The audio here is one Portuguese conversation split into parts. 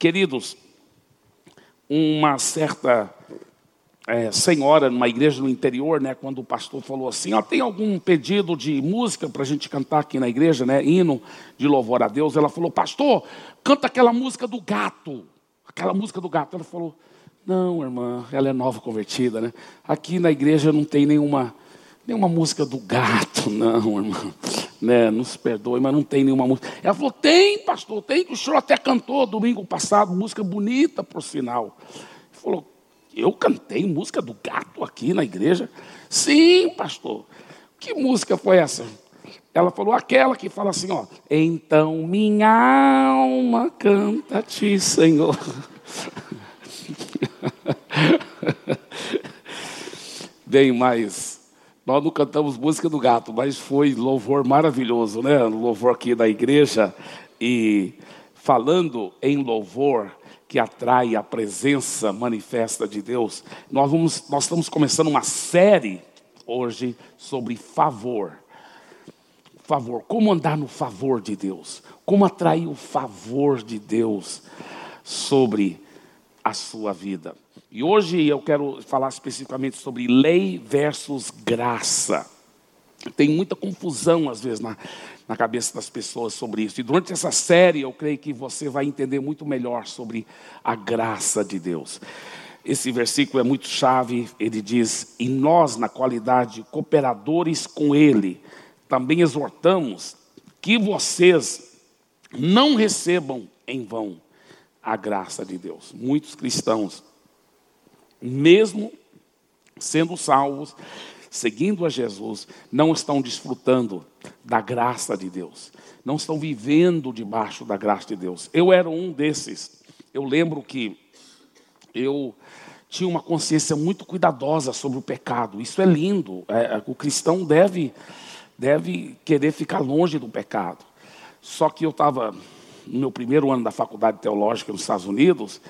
Queridos, uma certa é, senhora numa igreja no interior, né, quando o pastor falou assim, ó, tem algum pedido de música para a gente cantar aqui na igreja, né, hino de louvor a Deus, ela falou, pastor, canta aquela música do gato, aquela música do gato. Ela falou, não, irmã, ela é nova convertida, né? Aqui na igreja não tem nenhuma, nenhuma música do gato, não, irmã. Né, nos perdoe, mas não tem nenhuma música. Ela falou: tem, pastor, tem, que o senhor até cantou domingo passado, música bonita, por sinal. Ele falou: eu cantei música do gato aqui na igreja? Sim, pastor. Que música foi essa? Ela falou aquela que fala assim, ó. Então minha alma canta-te, Senhor. Bem, mas nós não cantamos música do gato, mas foi louvor maravilhoso, né? Louvor aqui da igreja e falando em louvor que atrai a presença manifesta de Deus. Nós vamos, nós estamos começando uma série hoje sobre favor. Favor, como andar no favor de Deus? Como atrair o favor de Deus sobre a sua vida? E hoje eu quero falar especificamente sobre lei versus graça. Tem muita confusão, às vezes, na, na cabeça das pessoas sobre isso. E durante essa série, eu creio que você vai entender muito melhor sobre a graça de Deus. Esse versículo é muito chave, ele diz: E nós, na qualidade cooperadores com Ele, também exortamos que vocês não recebam em vão a graça de Deus. Muitos cristãos mesmo sendo salvos, seguindo a Jesus, não estão desfrutando da graça de Deus, não estão vivendo debaixo da graça de Deus. Eu era um desses. Eu lembro que eu tinha uma consciência muito cuidadosa sobre o pecado. Isso é lindo. É, o cristão deve, deve querer ficar longe do pecado. Só que eu estava no meu primeiro ano da faculdade teológica nos Estados Unidos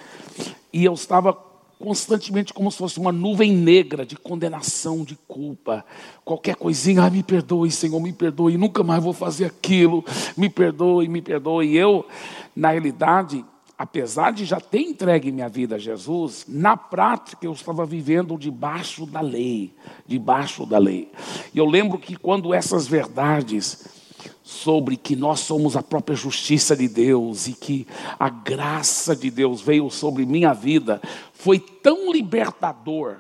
e eu estava constantemente como se fosse uma nuvem negra de condenação, de culpa. Qualquer coisinha, ah, me perdoe, Senhor, me perdoe, nunca mais vou fazer aquilo, me perdoe, me perdoe. E eu, na realidade, apesar de já ter entregue minha vida a Jesus, na prática eu estava vivendo debaixo da lei, debaixo da lei. E eu lembro que quando essas verdades sobre que nós somos a própria justiça de Deus e que a graça de Deus veio sobre minha vida, foi tão libertador,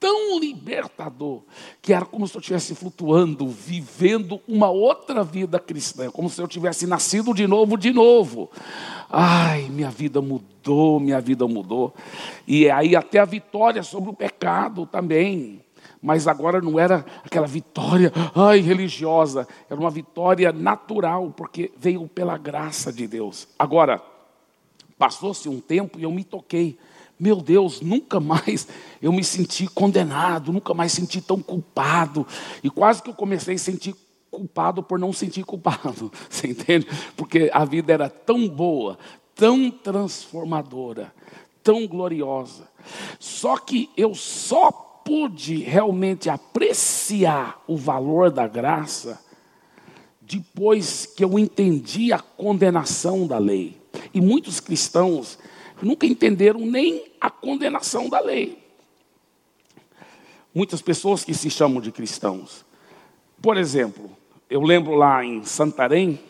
tão libertador, que era como se eu estivesse flutuando, vivendo uma outra vida cristã, como se eu tivesse nascido de novo, de novo. Ai, minha vida mudou, minha vida mudou. E aí até a vitória sobre o pecado também mas agora não era aquela vitória, ai, religiosa, era uma vitória natural, porque veio pela graça de Deus. Agora, passou-se um tempo e eu me toquei. Meu Deus, nunca mais eu me senti condenado, nunca mais senti tão culpado. E quase que eu comecei a sentir culpado por não sentir culpado. Você entende? Porque a vida era tão boa, tão transformadora, tão gloriosa. Só que eu só pude realmente apreciar o valor da graça depois que eu entendi a condenação da lei. E muitos cristãos nunca entenderam nem a condenação da lei. Muitas pessoas que se chamam de cristãos. Por exemplo, eu lembro lá em Santarém,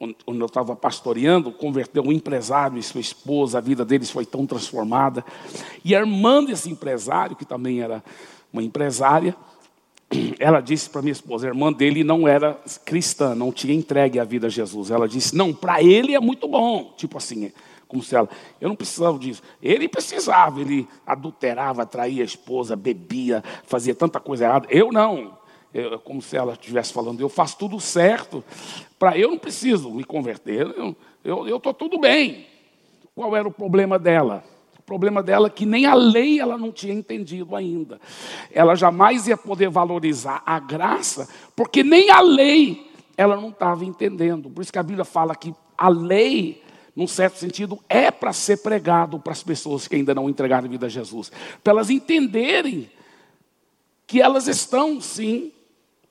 onde eu estava pastoreando, converteu um empresário e sua esposa, a vida deles foi tão transformada. E a irmã desse empresário, que também era uma empresária, ela disse para minha esposa, a irmã dele não era cristã, não tinha entregue a vida a Jesus. Ela disse: Não, para ele é muito bom. Tipo assim, como se ela, eu não precisava disso. Ele precisava, ele adulterava, traía a esposa, bebia, fazia tanta coisa errada. Eu não. Eu, como se ela estivesse falando, eu faço tudo certo. Para eu não preciso me converter, eu estou tudo bem. Qual era o problema dela? O problema dela é que nem a lei ela não tinha entendido ainda. Ela jamais ia poder valorizar a graça, porque nem a lei ela não estava entendendo. Por isso que a Bíblia fala que a lei, num certo sentido, é para ser pregado para as pessoas que ainda não entregaram a vida a Jesus, para elas entenderem que elas estão, sim,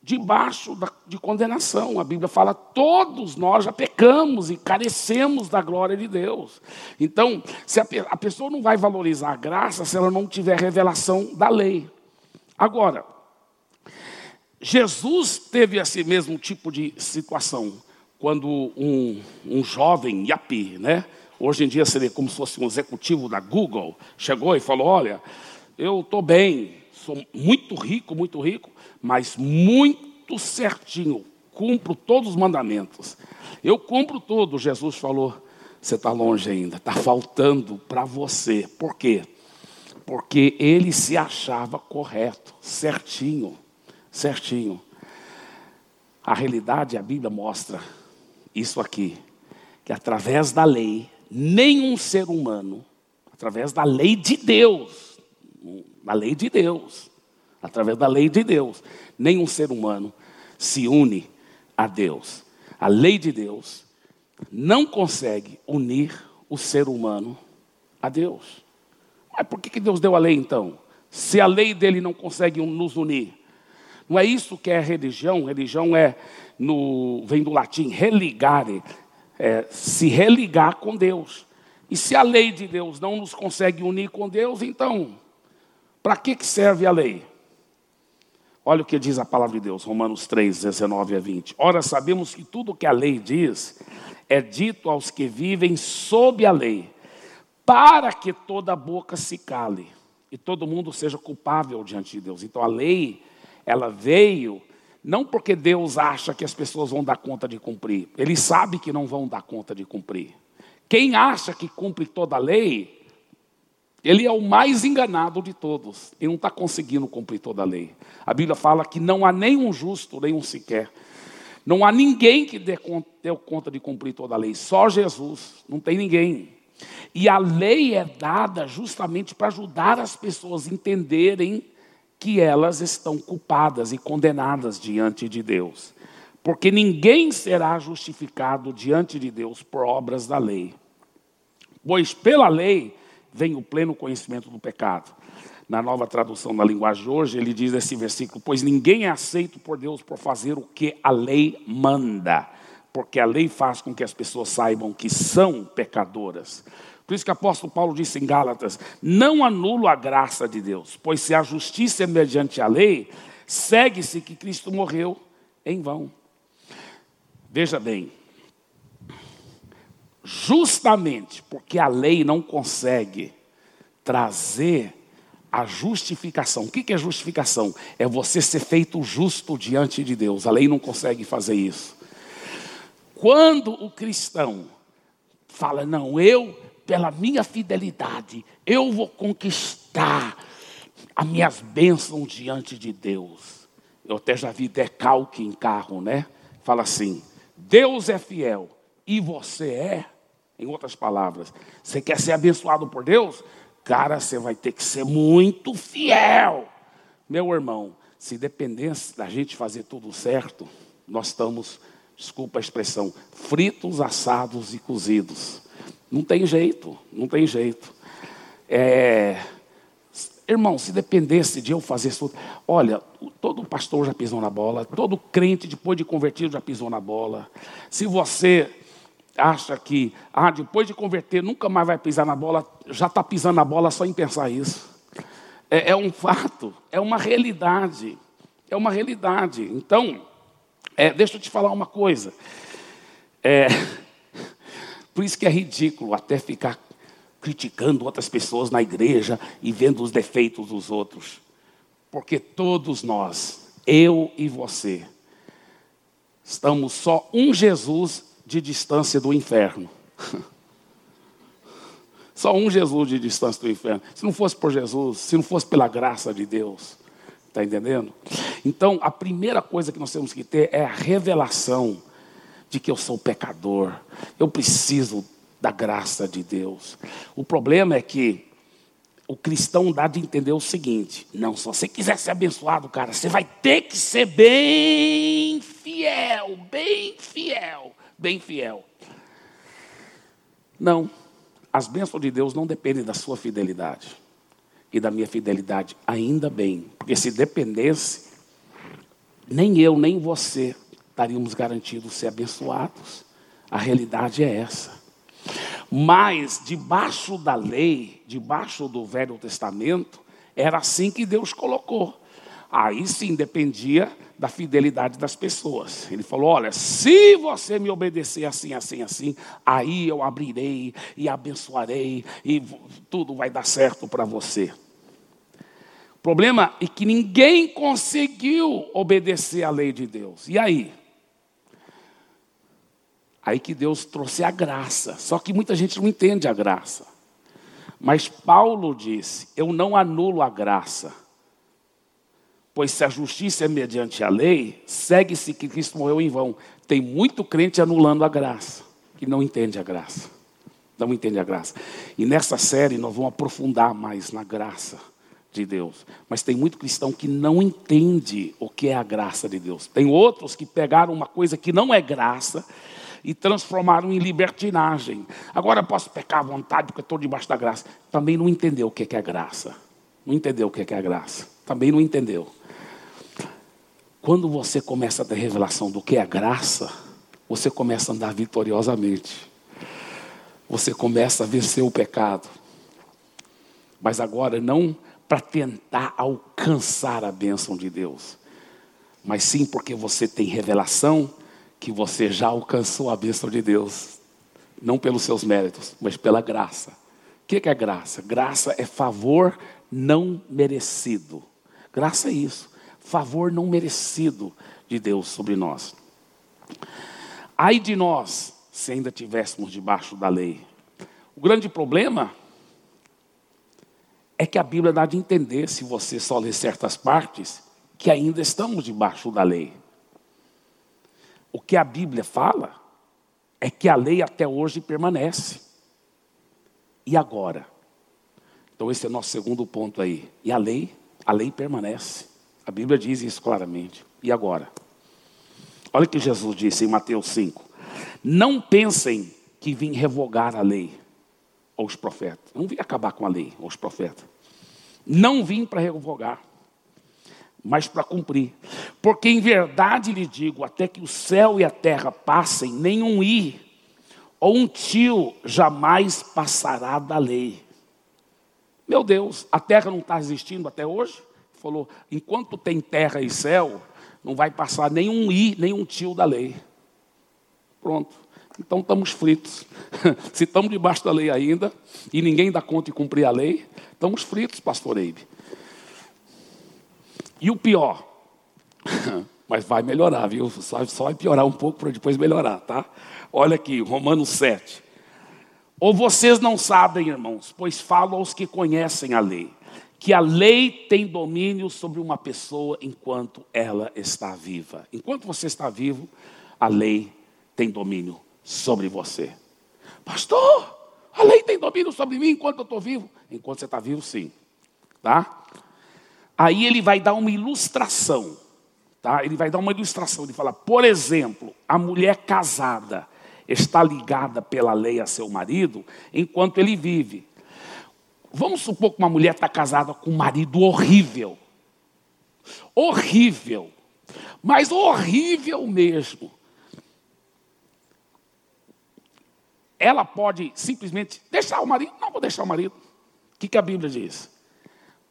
debaixo de condenação. A Bíblia fala: todos nós já pecamos e carecemos da glória de Deus. Então, se a, a pessoa não vai valorizar a graça se ela não tiver revelação da lei. Agora, Jesus teve esse mesmo tipo de situação quando um, um jovem Yapi, né? Hoje em dia seria como se fosse um executivo da Google, chegou e falou: Olha, eu estou bem, sou muito rico, muito rico, mas muito certinho, cumpro todos os mandamentos. Eu cumpro tudo, Jesus falou. Você está longe ainda, está faltando para você. Por quê? Porque ele se achava correto, certinho, certinho. A realidade, a Bíblia mostra isso aqui, que através da lei, nenhum ser humano, através da lei de Deus, da lei de Deus, através da lei de Deus, nenhum ser humano se une a Deus. A lei de Deus não consegue unir o ser humano a Deus. Mas por que Deus deu a lei então? Se a lei dele não consegue nos unir. Não é isso que é religião? Religião é, no, vem do latim, religare, é, se religar com Deus. E se a lei de Deus não nos consegue unir com Deus, então, para que, que serve a lei? Olha o que diz a palavra de Deus, Romanos 3, 19 a 20. Ora, sabemos que tudo que a lei diz é dito aos que vivem sob a lei, para que toda boca se cale e todo mundo seja culpável diante de Deus. Então a lei, ela veio não porque Deus acha que as pessoas vão dar conta de cumprir, ele sabe que não vão dar conta de cumprir. Quem acha que cumpre toda a lei, ele é o mais enganado de todos. Ele não está conseguindo cumprir toda a lei. A Bíblia fala que não há nenhum justo, nenhum sequer. Não há ninguém que dê conta de cumprir toda a lei. Só Jesus. Não tem ninguém. E a lei é dada justamente para ajudar as pessoas a entenderem que elas estão culpadas e condenadas diante de Deus. Porque ninguém será justificado diante de Deus por obras da lei. Pois pela lei vem o pleno conhecimento do pecado. Na nova tradução da linguagem de hoje, ele diz esse versículo: Pois ninguém é aceito por Deus por fazer o que a lei manda, porque a lei faz com que as pessoas saibam que são pecadoras. Por isso que o apóstolo Paulo disse em Gálatas: Não anulo a graça de Deus, pois se a justiça é mediante a lei, segue-se que Cristo morreu em vão. Veja bem, justamente porque a lei não consegue trazer a justificação. O que é justificação? É você ser feito justo diante de Deus. A lei não consegue fazer isso. Quando o cristão fala, não, eu, pela minha fidelidade, eu vou conquistar as minhas bênçãos diante de Deus. Eu até já vi decalque em carro, né? Fala assim: Deus é fiel e você é. Em outras palavras, você quer ser abençoado por Deus? Cara, você vai ter que ser muito fiel. Meu irmão, se dependesse da gente fazer tudo certo, nós estamos, desculpa a expressão, fritos, assados e cozidos. Não tem jeito, não tem jeito. É, irmão, se dependesse de eu fazer tudo, olha, todo pastor já pisou na bola, todo crente depois de convertido já pisou na bola. Se você acha que, ah, depois de converter, nunca mais vai pisar na bola, já está pisando na bola só em pensar isso. É, é, um fato, é uma realidade. É uma realidade. Então, é, deixa eu te falar uma coisa. É, por isso que é ridículo até ficar criticando outras pessoas na igreja e vendo os defeitos dos outros. Porque todos nós, eu e você, estamos só um Jesus de distância do inferno. Só um Jesus de distância do inferno. Se não fosse por Jesus, se não fosse pela graça de Deus, está entendendo? Então, a primeira coisa que nós temos que ter é a revelação de que eu sou pecador. Eu preciso da graça de Deus. O problema é que o cristão dá de entender o seguinte: não, se você quiser ser abençoado, cara, você vai ter que ser bem fiel, bem fiel bem fiel. Não, as bênçãos de Deus não dependem da sua fidelidade e da minha fidelidade, ainda bem, porque se dependesse, nem eu, nem você estaríamos garantidos ser abençoados. A realidade é essa. Mas debaixo da lei, debaixo do Velho Testamento, era assim que Deus colocou. Aí sim dependia da fidelidade das pessoas. Ele falou: Olha, se você me obedecer assim, assim, assim, aí eu abrirei e abençoarei e tudo vai dar certo para você. O problema é que ninguém conseguiu obedecer à lei de Deus. E aí? Aí que Deus trouxe a graça. Só que muita gente não entende a graça. Mas Paulo disse: Eu não anulo a graça. Pois se a justiça é mediante a lei, segue-se que Cristo morreu em vão. Tem muito crente anulando a graça, que não entende a graça. Não entende a graça. E nessa série nós vamos aprofundar mais na graça de Deus. Mas tem muito cristão que não entende o que é a graça de Deus. Tem outros que pegaram uma coisa que não é graça e transformaram em libertinagem. Agora posso pecar à vontade porque estou debaixo da graça. Também não entendeu o que é graça. Não entendeu o que é graça. Também não entendeu. Quando você começa a ter revelação do que é graça, você começa a andar vitoriosamente. Você começa a vencer o pecado. Mas agora não para tentar alcançar a bênção de Deus, mas sim porque você tem revelação que você já alcançou a bênção de Deus, não pelos seus méritos, mas pela graça. O que é graça? Graça é favor não merecido. Graça é isso, favor não merecido de Deus sobre nós. Ai de nós, se ainda tivéssemos debaixo da lei. O grande problema é que a Bíblia dá de entender, se você só ler certas partes, que ainda estamos debaixo da lei. O que a Bíblia fala é que a lei até hoje permanece. E agora? Então esse é o nosso segundo ponto aí. E a lei? A lei permanece. A Bíblia diz isso claramente. E agora? Olha o que Jesus disse em Mateus 5. Não pensem que vim revogar a lei ou os profetas. Não vim acabar com a lei ou os profetas. Não vim para revogar mas para cumprir. Porque em verdade lhe digo: até que o céu e a terra passem, nenhum i ou um tio jamais passará da lei. Meu Deus, a terra não está existindo até hoje? Falou: enquanto tem terra e céu, não vai passar nenhum i, nenhum tio da lei. Pronto. Então estamos fritos. Se estamos debaixo da lei ainda e ninguém dá conta de cumprir a lei, estamos fritos, pastor Eibe. E o pior, mas vai melhorar, viu? Só, só vai piorar um pouco para depois melhorar, tá? Olha aqui, Romanos 7. Ou vocês não sabem, irmãos, pois falo aos que conhecem a lei, que a lei tem domínio sobre uma pessoa enquanto ela está viva. Enquanto você está vivo, a lei tem domínio sobre você. Pastor, a lei tem domínio sobre mim enquanto eu estou vivo? Enquanto você está vivo, sim. Tá? Aí ele vai dar uma ilustração, tá? Ele vai dar uma ilustração, ele fala, por exemplo, a mulher casada está ligada pela lei a seu marido enquanto ele vive. Vamos supor que uma mulher está casada com um marido horrível. Horrível. Mas horrível mesmo. Ela pode simplesmente deixar o marido? Não vou deixar o marido. O que, que a Bíblia diz?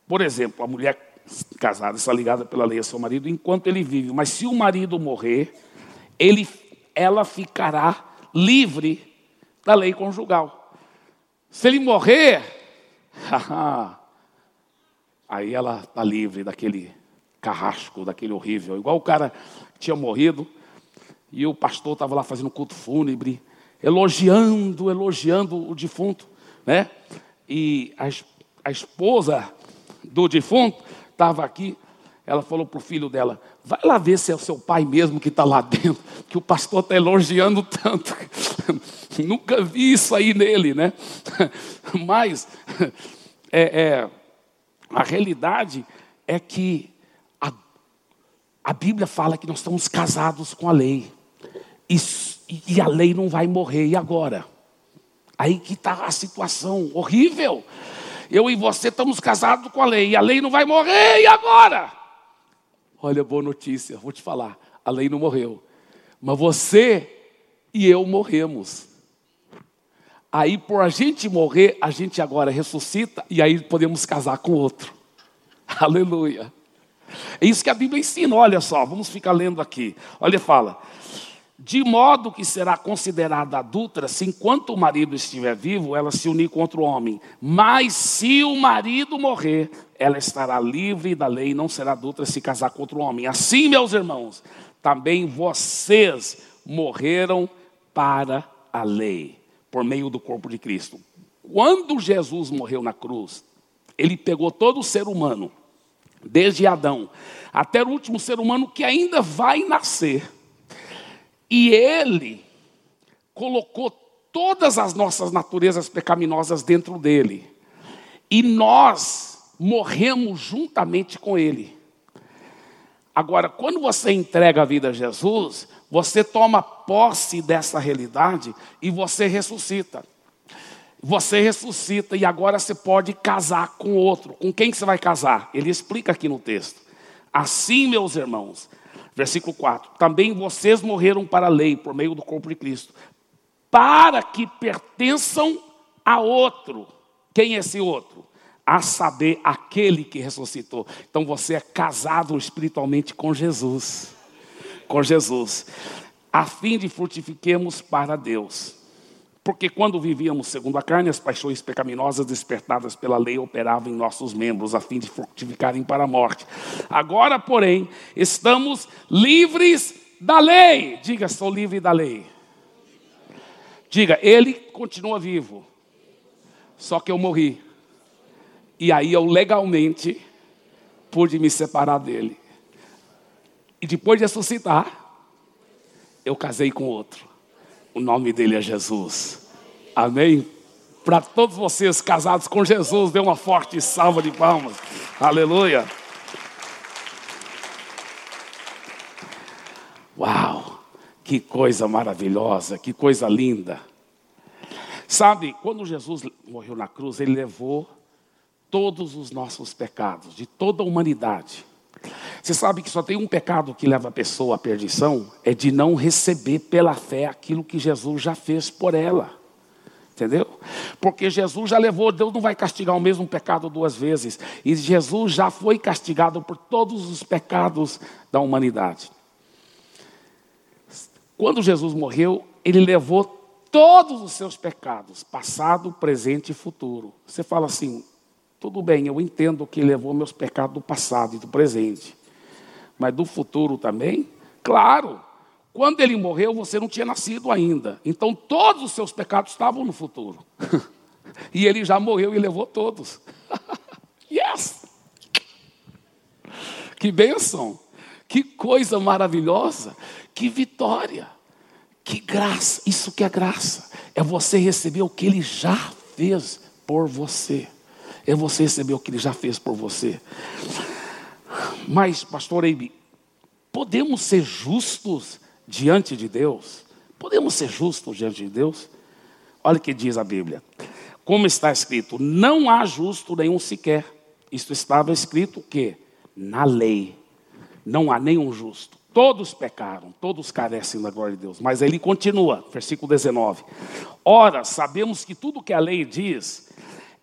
Por exemplo, a mulher casada está ligada pela lei a seu marido enquanto ele vive. Mas se o marido morrer, ele, ela ficará livre da lei conjugal. Se ele morrer, aí ela está livre daquele carrasco, daquele horrível. Igual o cara que tinha morrido e o pastor estava lá fazendo culto fúnebre, elogiando, elogiando o defunto, né? E a, a esposa do defunto estava aqui, ela falou para o filho dela: vai lá ver se é o seu pai mesmo que está lá dentro, que o pastor está elogiando tanto. Nunca vi isso aí nele, né? Mas é, é, a realidade é que a, a Bíblia fala que nós estamos casados com a lei. E, e a lei não vai morrer. E agora? Aí que está a situação horrível. Eu e você estamos casados com a lei, e a lei não vai morrer, e agora? Olha, boa notícia, vou te falar. A lei não morreu. Mas você e eu morremos. Aí, por a gente morrer, a gente agora ressuscita e aí podemos casar com outro. Aleluia. É isso que a Bíblia ensina. Olha só, vamos ficar lendo aqui. Olha, fala: de modo que será considerada adulta se enquanto o marido estiver vivo, ela se unir contra o homem. Mas se o marido morrer, ela estará livre da lei, não será adulta se casar contra o homem. Assim, meus irmãos, também vocês morreram para a lei, por meio do corpo de Cristo. Quando Jesus morreu na cruz, ele pegou todo o ser humano, desde Adão até o último ser humano que ainda vai nascer e ele colocou todas as nossas naturezas pecaminosas dentro dele. E nós morremos juntamente com ele. Agora, quando você entrega a vida a Jesus, você toma posse dessa realidade e você ressuscita. Você ressuscita e agora você pode casar com outro. Com quem que você vai casar? Ele explica aqui no texto. Assim, meus irmãos, Versículo 4: Também vocês morreram para a lei por meio do corpo de Cristo, para que pertençam a outro. Quem é esse outro? A saber, aquele que ressuscitou. Então você é casado espiritualmente com Jesus. Com Jesus. A fim de frutifiquemos para Deus. Porque quando vivíamos segundo a carne, as paixões pecaminosas despertadas pela lei operavam em nossos membros, a fim de frutificarem para a morte. Agora, porém, estamos livres da lei. Diga, sou livre da lei. Diga, ele continua vivo. Só que eu morri. E aí eu legalmente pude me separar dele. E depois de ressuscitar, eu casei com outro. O nome dele é Jesus. Amém? Para todos vocês casados com Jesus, dê uma forte salva de palmas. Aleluia. Uau! Que coisa maravilhosa, que coisa linda. Sabe, quando Jesus morreu na cruz, ele levou todos os nossos pecados, de toda a humanidade. Você sabe que só tem um pecado que leva a pessoa à perdição, é de não receber pela fé aquilo que Jesus já fez por ela. Entendeu? Porque Jesus já levou, Deus não vai castigar o mesmo pecado duas vezes. E Jesus já foi castigado por todos os pecados da humanidade. Quando Jesus morreu, ele levou todos os seus pecados, passado, presente e futuro. Você fala assim: tudo bem, eu entendo que levou meus pecados do passado e do presente mas do futuro também? Claro. Quando ele morreu, você não tinha nascido ainda. Então todos os seus pecados estavam no futuro. e ele já morreu e levou todos. yes! Que bênção! Que coisa maravilhosa! Que vitória! Que graça! Isso que é graça. É você receber o que ele já fez por você. É você receber o que ele já fez por você. Mas, pastor Eibe, podemos ser justos diante de Deus? Podemos ser justos diante de Deus? Olha o que diz a Bíblia. Como está escrito, não há justo nenhum sequer. Isto estava escrito o quê? Na lei. Não há nenhum justo. Todos pecaram, todos carecem da glória de Deus. Mas ele continua, versículo 19. Ora, sabemos que tudo que a lei diz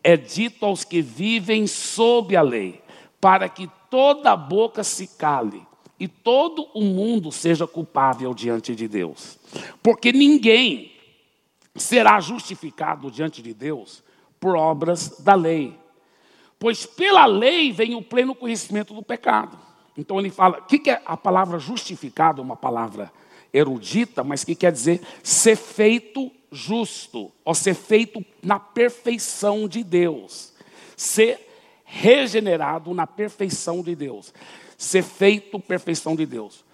é dito aos que vivem sob a lei, para que toda boca se cale e todo o mundo seja culpável diante de Deus. Porque ninguém será justificado diante de Deus por obras da lei. Pois pela lei vem o pleno conhecimento do pecado. Então ele fala, o que, que é a palavra justificado? Uma palavra erudita, mas que quer dizer ser feito justo, ou ser feito na perfeição de Deus. Ser regenerado na perfeição de Deus, ser feito perfeição de Deus.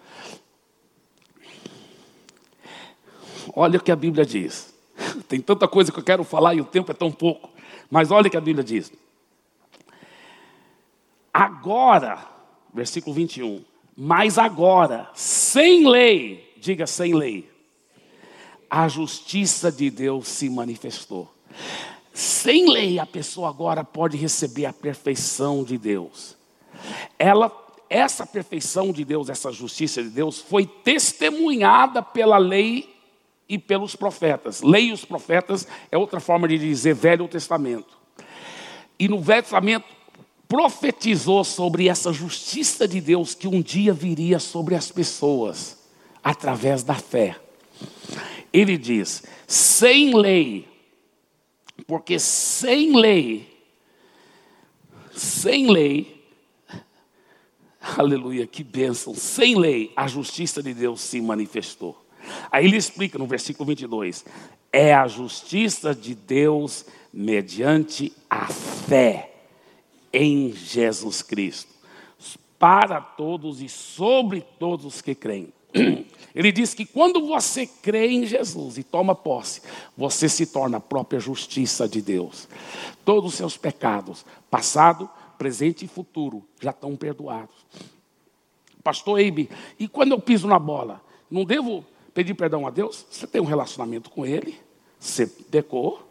Olha o que a Bíblia diz. Tem tanta coisa que eu quero falar e o tempo é tão pouco. Mas olha o que a Bíblia diz. Agora, versículo 21. Mas agora, sem lei, diga sem lei, a justiça de Deus se manifestou. Sem lei, a pessoa agora pode receber a perfeição de Deus. Ela, essa perfeição de Deus, essa justiça de Deus, foi testemunhada pela lei e pelos profetas. Lei e os profetas é outra forma de dizer Velho Testamento. E no Velho Testamento profetizou sobre essa justiça de Deus que um dia viria sobre as pessoas através da fé. Ele diz: sem lei, porque sem lei, sem lei, aleluia, que bênção, sem lei, a justiça de Deus se manifestou. Aí ele explica no versículo 22: é a justiça de Deus mediante a fé em Jesus Cristo, para todos e sobre todos os que creem. Ele diz que quando você crê em Jesus e toma posse, você se torna a própria justiça de Deus. Todos os seus pecados, passado, presente e futuro, já estão perdoados. Pastor Eibe, e quando eu piso na bola, não devo pedir perdão a Deus? Você tem um relacionamento com Ele, você pecou,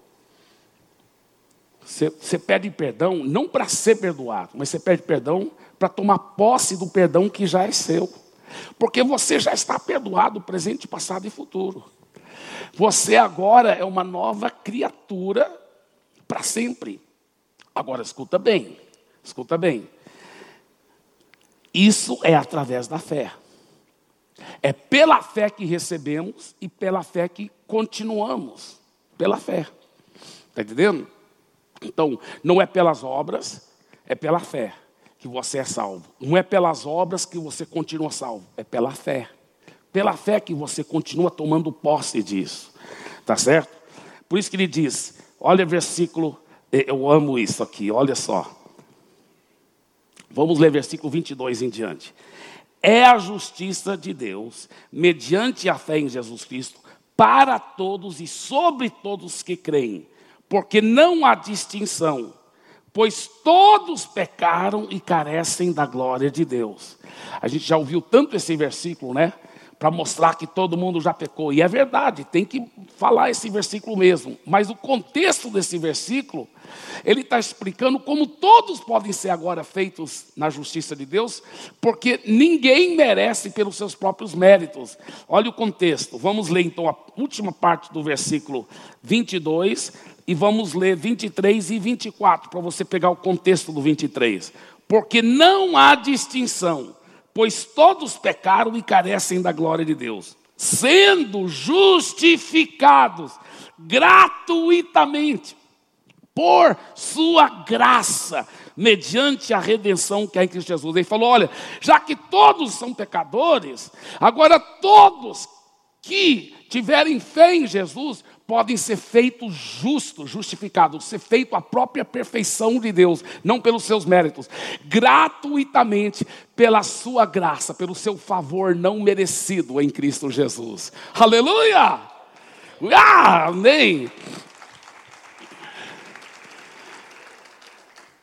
você, você pede perdão não para ser perdoado, mas você pede perdão para tomar posse do perdão que já é seu. Porque você já está perdoado, presente, passado e futuro. Você agora é uma nova criatura para sempre. Agora escuta bem, escuta bem. Isso é através da fé. É pela fé que recebemos e pela fé que continuamos. Pela fé. Está entendendo? Então, não é pelas obras, é pela fé que você é salvo. Não é pelas obras que você continua salvo, é pela fé. Pela fé que você continua tomando posse disso. Tá certo? Por isso que ele diz, olha o versículo, eu amo isso aqui, olha só. Vamos ler versículo 22 em diante. É a justiça de Deus, mediante a fé em Jesus Cristo, para todos e sobre todos que creem porque não há distinção, pois todos pecaram e carecem da glória de Deus. A gente já ouviu tanto esse versículo, né? Para mostrar que todo mundo já pecou. E é verdade, tem que falar esse versículo mesmo. Mas o contexto desse versículo, ele está explicando como todos podem ser agora feitos na justiça de Deus, porque ninguém merece pelos seus próprios méritos. Olha o contexto. Vamos ler então a última parte do versículo 22 e vamos ler 23 e 24 para você pegar o contexto do 23. Porque não há distinção, pois todos pecaram e carecem da glória de Deus, sendo justificados gratuitamente por sua graça, mediante a redenção que há em Cristo Jesus. Ele falou: olha, já que todos são pecadores, agora todos que tiverem fé em Jesus podem ser feitos justos, justificados, ser feito a própria perfeição de Deus, não pelos seus méritos, gratuitamente pela sua graça, pelo seu favor não merecido em Cristo Jesus. Aleluia! Ah, amém!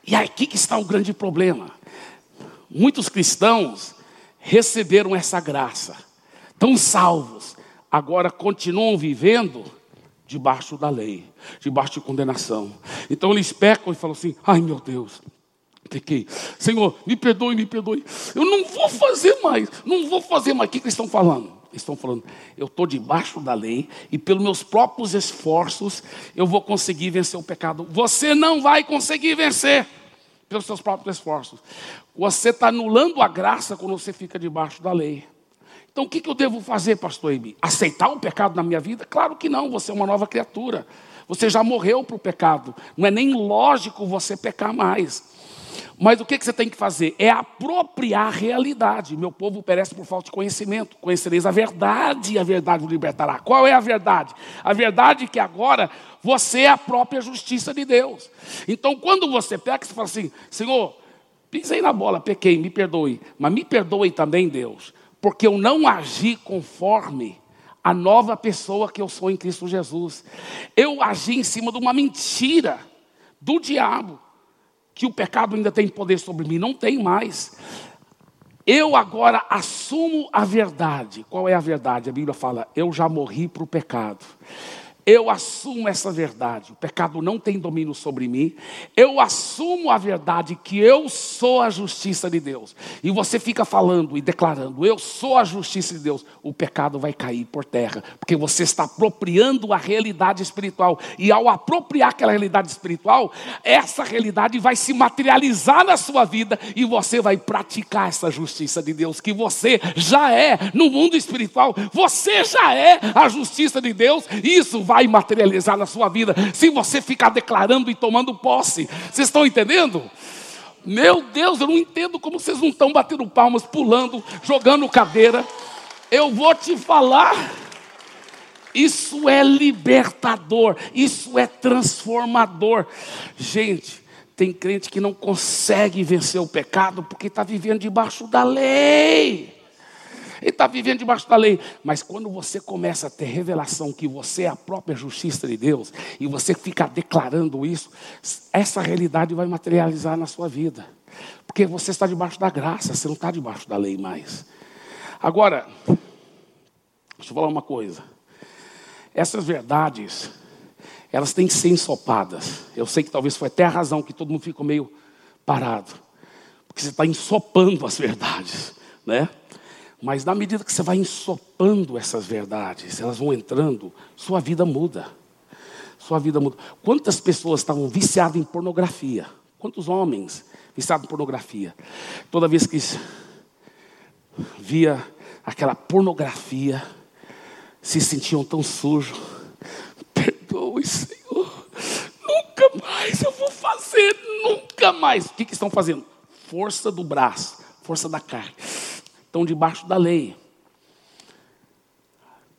E aqui que está o grande problema. Muitos cristãos receberam essa graça, estão salvos, agora continuam vivendo debaixo da lei, debaixo de condenação. Então eles pecam e falam assim: ai meu Deus, pequei. Senhor, me perdoe, me perdoe. Eu não vou fazer mais, não vou fazer mais. O que, eles estão falando? Eles estão falando, eu estou debaixo da lei e pelos meus próprios esforços eu vou conseguir vencer o pecado. Você não vai conseguir vencer pelos seus próprios esforços. Você está anulando a graça quando você fica debaixo da lei. Então o que, eu devo fazer, pastor Emi? Aceitar o pecado na minha vida? Claro que não, você é uma nova criatura. Você já morreu para o pecado. Não é nem lógico você pecar mais. Mas o que, você tem que fazer? É apropriar a realidade. Meu povo perece por falta de conhecimento. Conhecereis a verdade e a verdade o libertará. Qual é a verdade? A verdade é que agora você é a própria justiça de Deus. Então, quando você peca, você fala assim: Senhor, pisei na bola, pequei, me perdoe. Mas me perdoe também, Deus porque eu não agi conforme a nova pessoa que eu sou em Cristo Jesus. Eu agi em cima de uma mentira do diabo, que o pecado ainda tem poder sobre mim, não tem mais. Eu agora assumo a verdade. Qual é a verdade? A Bíblia fala: eu já morri para o pecado. Eu assumo essa verdade. O pecado não tem domínio sobre mim. Eu assumo a verdade que eu sou a justiça de Deus. E você fica falando e declarando: Eu sou a justiça de Deus. O pecado vai cair por terra, porque você está apropriando a realidade espiritual. E ao apropriar aquela realidade espiritual, essa realidade vai se materializar na sua vida e você vai praticar essa justiça de Deus que você já é no mundo espiritual. Você já é a justiça de Deus. Isso vai vai materializar na sua vida se você ficar declarando e tomando posse. Vocês estão entendendo? Meu Deus, eu não entendo como vocês não estão batendo palmas, pulando, jogando cadeira. Eu vou te falar. Isso é libertador, isso é transformador. Gente, tem crente que não consegue vencer o pecado porque está vivendo debaixo da lei. Ele está vivendo debaixo da lei. Mas quando você começa a ter revelação que você é a própria justiça de Deus, e você fica declarando isso, essa realidade vai materializar na sua vida. Porque você está debaixo da graça, você não está debaixo da lei mais. Agora, deixa eu falar uma coisa. Essas verdades, elas têm que ser ensopadas. Eu sei que talvez foi até a razão que todo mundo ficou meio parado. Porque você está ensopando as verdades, né? Mas na medida que você vai ensopando essas verdades, elas vão entrando, sua vida muda. Sua vida muda. Quantas pessoas estavam viciadas em pornografia? Quantos homens viciados em pornografia? Toda vez que via aquela pornografia, se sentiam tão sujos. Perdoe, Senhor. Nunca mais eu vou fazer, nunca mais. O que, que estão fazendo? Força do braço, força da carne estão debaixo da lei.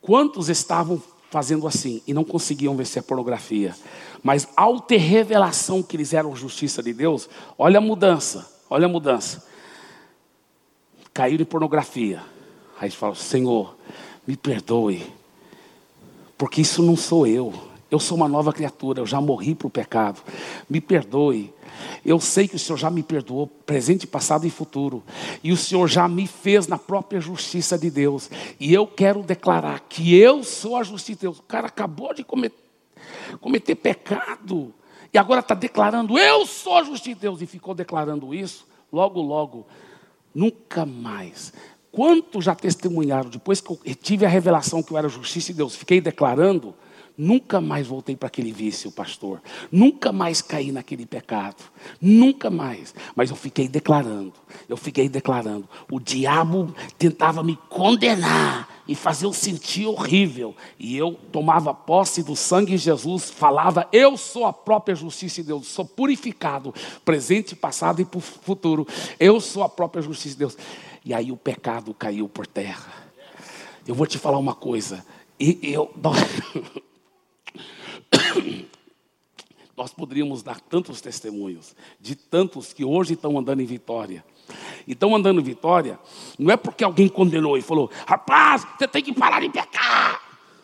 Quantos estavam fazendo assim e não conseguiam vencer a pornografia? Mas ao ter revelação que eles eram justiça de Deus, olha a mudança, olha a mudança. Caíram em pornografia. Aí eles falam: Senhor, me perdoe, porque isso não sou eu. Eu sou uma nova criatura, eu já morri para o pecado. Me perdoe. Eu sei que o Senhor já me perdoou, presente, passado e futuro. E o Senhor já me fez na própria justiça de Deus. E eu quero declarar que eu sou a justiça de Deus. O cara acabou de cometer, cometer pecado. E agora está declarando, eu sou a justiça de Deus. E ficou declarando isso. Logo, logo, nunca mais. Quantos já testemunharam, depois que eu tive a revelação que eu era a justiça de Deus, fiquei declarando Nunca mais voltei para aquele vício, pastor. Nunca mais caí naquele pecado. Nunca mais. Mas eu fiquei declarando. Eu fiquei declarando. O diabo tentava me condenar e fazer eu sentir horrível. E eu tomava posse do sangue de Jesus, falava: Eu sou a própria justiça de Deus. Sou purificado, presente, passado e futuro. Eu sou a própria justiça de Deus. E aí o pecado caiu por terra. Eu vou te falar uma coisa. E eu. Nós poderíamos dar tantos testemunhos de tantos que hoje estão andando em vitória. E estão andando em vitória, não é porque alguém condenou e falou, rapaz, você tem que parar de pecar.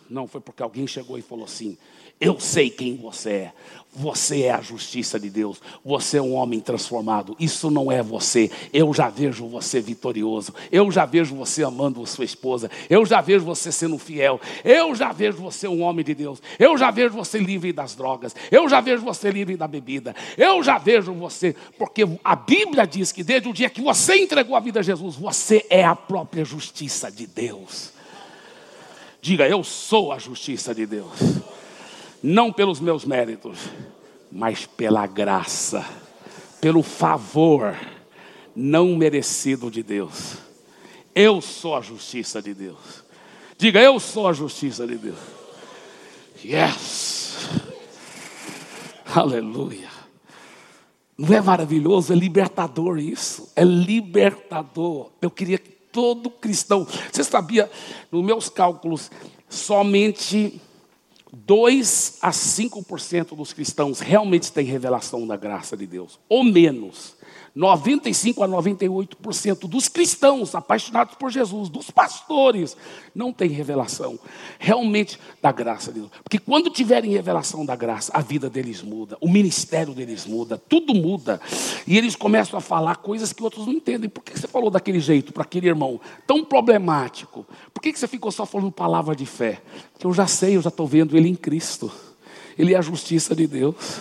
Não, foi porque alguém chegou e falou assim: eu sei quem você é. Você é a justiça de Deus. Você é um homem transformado. Isso não é você. Eu já vejo você vitorioso. Eu já vejo você amando sua esposa. Eu já vejo você sendo fiel. Eu já vejo você um homem de Deus. Eu já vejo você livre das drogas. Eu já vejo você livre da bebida. Eu já vejo você, porque a Bíblia diz que desde o dia que você entregou a vida a Jesus, você é a própria justiça de Deus. Diga, eu sou a justiça de Deus não pelos meus méritos, mas pela graça, pelo favor não merecido de Deus. Eu sou a justiça de Deus. Diga, eu sou a justiça de Deus. Yes. Aleluia. Não é maravilhoso? É libertador isso. É libertador. Eu queria que todo cristão. Você sabia, nos meus cálculos, somente 2 a 5% dos cristãos realmente têm revelação da graça de Deus, ou menos. 95 a 98% dos cristãos apaixonados por Jesus, dos pastores, não têm revelação realmente da graça de Deus. Porque quando tiverem revelação da graça, a vida deles muda, o ministério deles muda, tudo muda. E eles começam a falar coisas que outros não entendem. Por que você falou daquele jeito para aquele irmão tão problemático? Por que você ficou só falando palavra de fé? Porque eu já sei, eu já estou vendo Ele em Cristo. Ele é a justiça de Deus.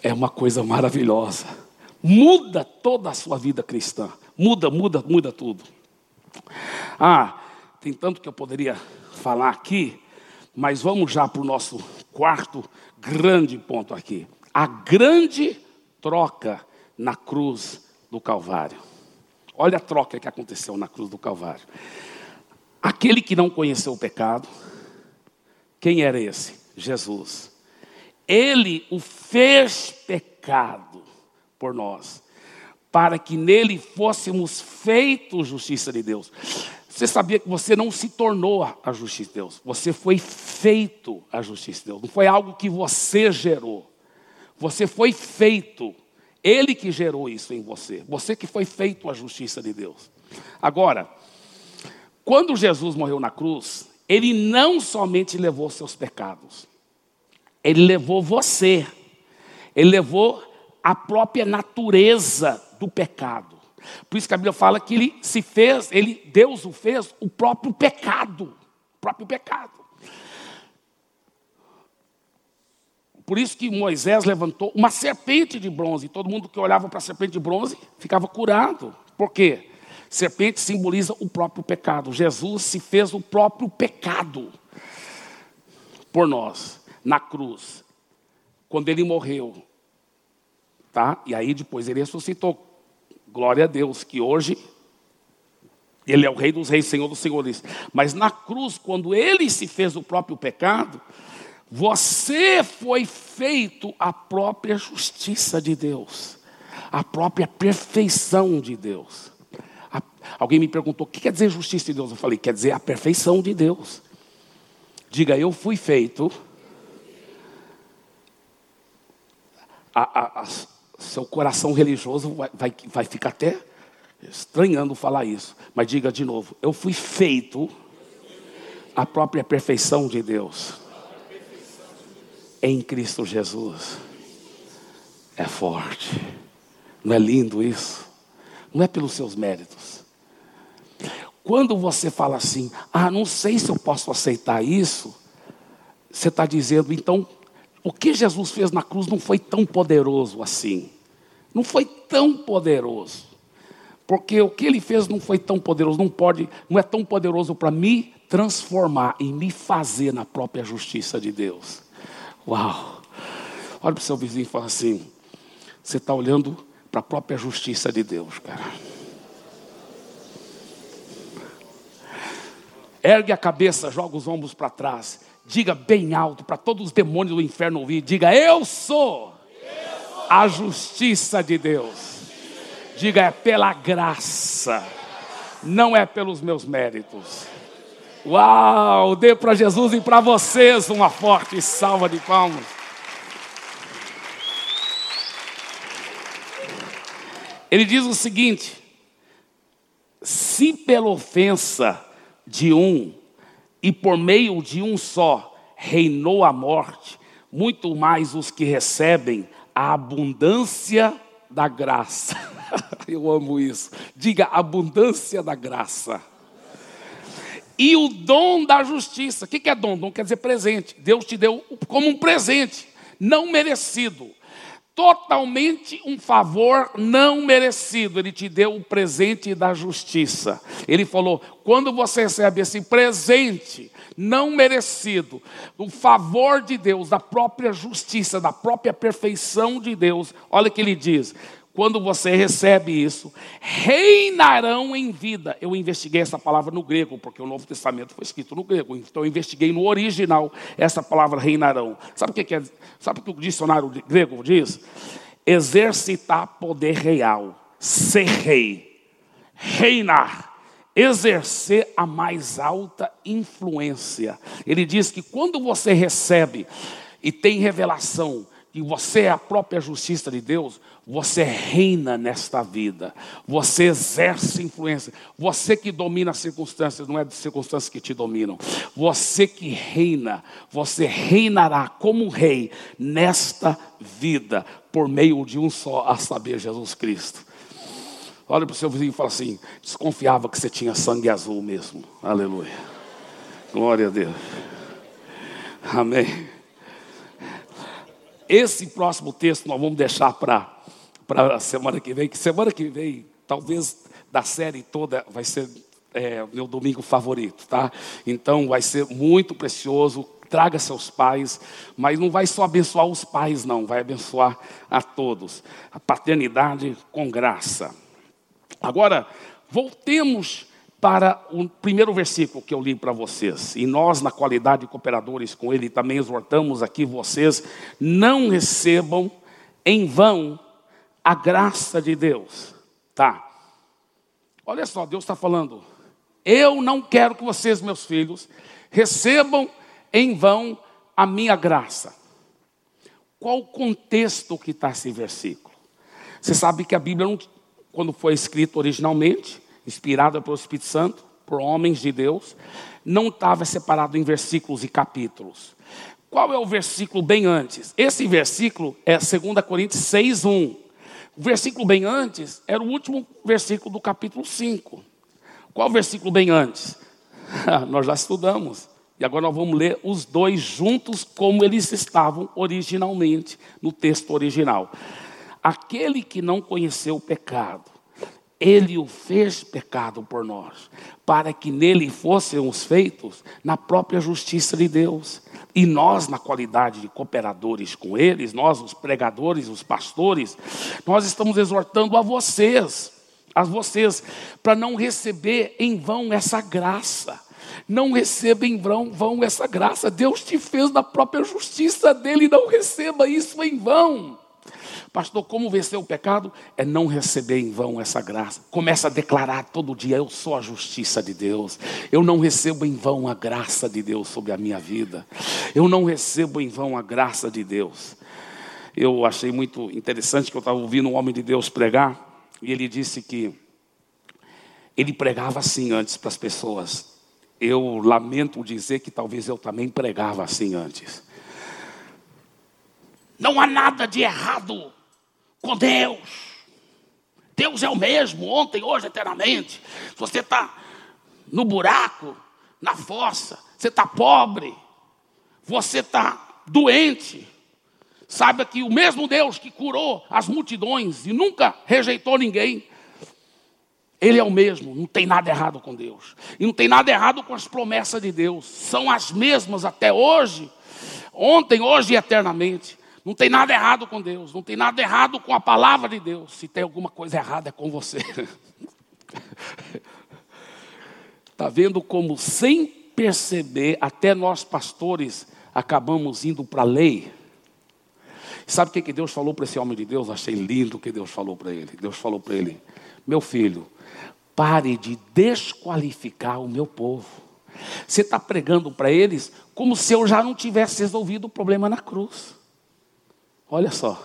É uma coisa maravilhosa. Muda toda a sua vida cristã. Muda, muda, muda tudo. Ah, tem tanto que eu poderia falar aqui, mas vamos já para o nosso quarto grande ponto aqui. A grande troca na cruz do Calvário. Olha a troca que aconteceu na cruz do Calvário. Aquele que não conheceu o pecado, quem era esse? Jesus. Ele o fez pecado por nós, para que nele fôssemos feitos justiça de Deus. Você sabia que você não se tornou a justiça de Deus, você foi feito a justiça de Deus, não foi algo que você gerou, você foi feito, Ele que gerou isso em você, você que foi feito a justiça de Deus. Agora, quando Jesus morreu na cruz, Ele não somente levou seus pecados, Ele levou você, Ele levou a própria natureza do pecado. Por isso que a Bíblia fala que ele se fez, ele, Deus o fez o próprio pecado. O próprio pecado. Por isso que Moisés levantou uma serpente de bronze. Todo mundo que olhava para a serpente de bronze ficava curado. Por quê? Serpente simboliza o próprio pecado. Jesus se fez o próprio pecado por nós, na cruz. Quando ele morreu. Tá? E aí depois ele ressuscitou. Glória a Deus, que hoje Ele é o Rei dos Reis, Senhor dos Senhores. Mas na cruz, quando Ele se fez o próprio pecado, você foi feito a própria justiça de Deus, a própria perfeição de Deus. alguém me perguntou: o que quer dizer justiça de Deus? Eu falei: quer dizer a perfeição de Deus. Diga, eu fui feito. A, a, a, seu coração religioso vai, vai, vai ficar até estranhando falar isso. Mas diga de novo: eu fui feito a própria perfeição de Deus em Cristo Jesus. É forte. Não é lindo isso? Não é pelos seus méritos. Quando você fala assim, ah, não sei se eu posso aceitar isso, você está dizendo, então o que Jesus fez na cruz não foi tão poderoso assim. Não foi tão poderoso. Porque o que ele fez não foi tão poderoso, não pode, não é tão poderoso para me transformar e me fazer na própria justiça de Deus. Uau! Olha para o seu vizinho e fala assim: você está olhando para a própria justiça de Deus, cara. Ergue a cabeça, joga os ombros para trás diga bem alto para todos os demônios do inferno ouvir: diga, eu sou a justiça de Deus. Diga, é pela graça, não é pelos meus méritos. Uau, dê para Jesus e para vocês uma forte salva de palmas. Ele diz o seguinte: se pela ofensa de um e por meio de um só reinou a morte, muito mais os que recebem a abundância da graça. Eu amo isso. Diga abundância da graça. E o dom da justiça. O que é dom? Dom quer dizer presente. Deus te deu como um presente, não merecido totalmente um favor não merecido. Ele te deu o presente da justiça. Ele falou: quando você recebe esse presente não merecido, o favor de Deus, da própria justiça, da própria perfeição de Deus, olha o que ele diz: quando você recebe isso, reinarão em vida. Eu investiguei essa palavra no grego, porque o Novo Testamento foi escrito no grego. Então eu investiguei no original essa palavra reinarão. Sabe o que é? Sabe o que o dicionário grego diz? Exercitar poder real, ser rei, reinar, exercer a mais alta influência. Ele diz que quando você recebe e tem revelação que você é a própria justiça de Deus, você reina nesta vida, você exerce influência, você que domina as circunstâncias, não é as circunstâncias que te dominam, você que reina, você reinará como rei nesta vida, por meio de um só, a saber, Jesus Cristo. Olha para o seu vizinho e fala assim: desconfiava que você tinha sangue azul mesmo, aleluia, glória a Deus. Amém. Esse próximo texto nós vamos deixar para a semana que vem, que semana que vem, talvez da série toda, vai ser é, meu domingo favorito, tá? Então vai ser muito precioso. Traga seus pais, mas não vai só abençoar os pais, não, vai abençoar a todos. A paternidade com graça. Agora, voltemos para o primeiro versículo que eu li para vocês. E nós, na qualidade de cooperadores com ele, também exortamos aqui vocês: não recebam em vão a graça de Deus. Tá. Olha só, Deus está falando. Eu não quero que vocês, meus filhos, recebam em vão a minha graça. Qual o contexto que está esse versículo? Você sabe que a Bíblia, quando foi escrita originalmente, inspirada pelo Espírito Santo, por homens de Deus, não estava separado em versículos e capítulos. Qual é o versículo bem antes? Esse versículo é 2 Coríntios 6, 1. O versículo bem antes era o último versículo do capítulo 5. Qual o versículo bem antes? nós já estudamos. E agora nós vamos ler os dois juntos como eles estavam originalmente no texto original. Aquele que não conheceu o pecado, ele o fez pecado por nós, para que nele fôssemos feitos na própria justiça de Deus. E nós, na qualidade de cooperadores com eles, nós, os pregadores, os pastores, nós estamos exortando a vocês, a vocês, para não receber em vão essa graça. Não receba em vão, vão essa graça. Deus te fez na própria justiça dele, não receba isso em vão. Pastor, como vencer o pecado? É não receber em vão essa graça. Começa a declarar todo dia: Eu sou a justiça de Deus. Eu não recebo em vão a graça de Deus sobre a minha vida. Eu não recebo em vão a graça de Deus. Eu achei muito interessante que eu estava ouvindo um homem de Deus pregar. E ele disse que ele pregava assim antes para as pessoas. Eu lamento dizer que talvez eu também pregava assim antes. Não há nada de errado com Deus. Deus é o mesmo, ontem, hoje, eternamente. Se você está no buraco, na fossa, você está pobre, você está doente, Saiba que o mesmo Deus que curou as multidões e nunca rejeitou ninguém, Ele é o mesmo, não tem nada errado com Deus. E não tem nada errado com as promessas de Deus. São as mesmas até hoje, ontem, hoje e eternamente. Não tem nada errado com Deus, não tem nada errado com a palavra de Deus. Se tem alguma coisa errada é com você. Está vendo como, sem perceber, até nós pastores acabamos indo para a lei? Sabe o que Deus falou para esse homem de Deus? Achei lindo o que Deus falou para ele. Deus falou para ele: Meu filho, pare de desqualificar o meu povo. Você está pregando para eles como se eu já não tivesse resolvido o problema na cruz. Olha só.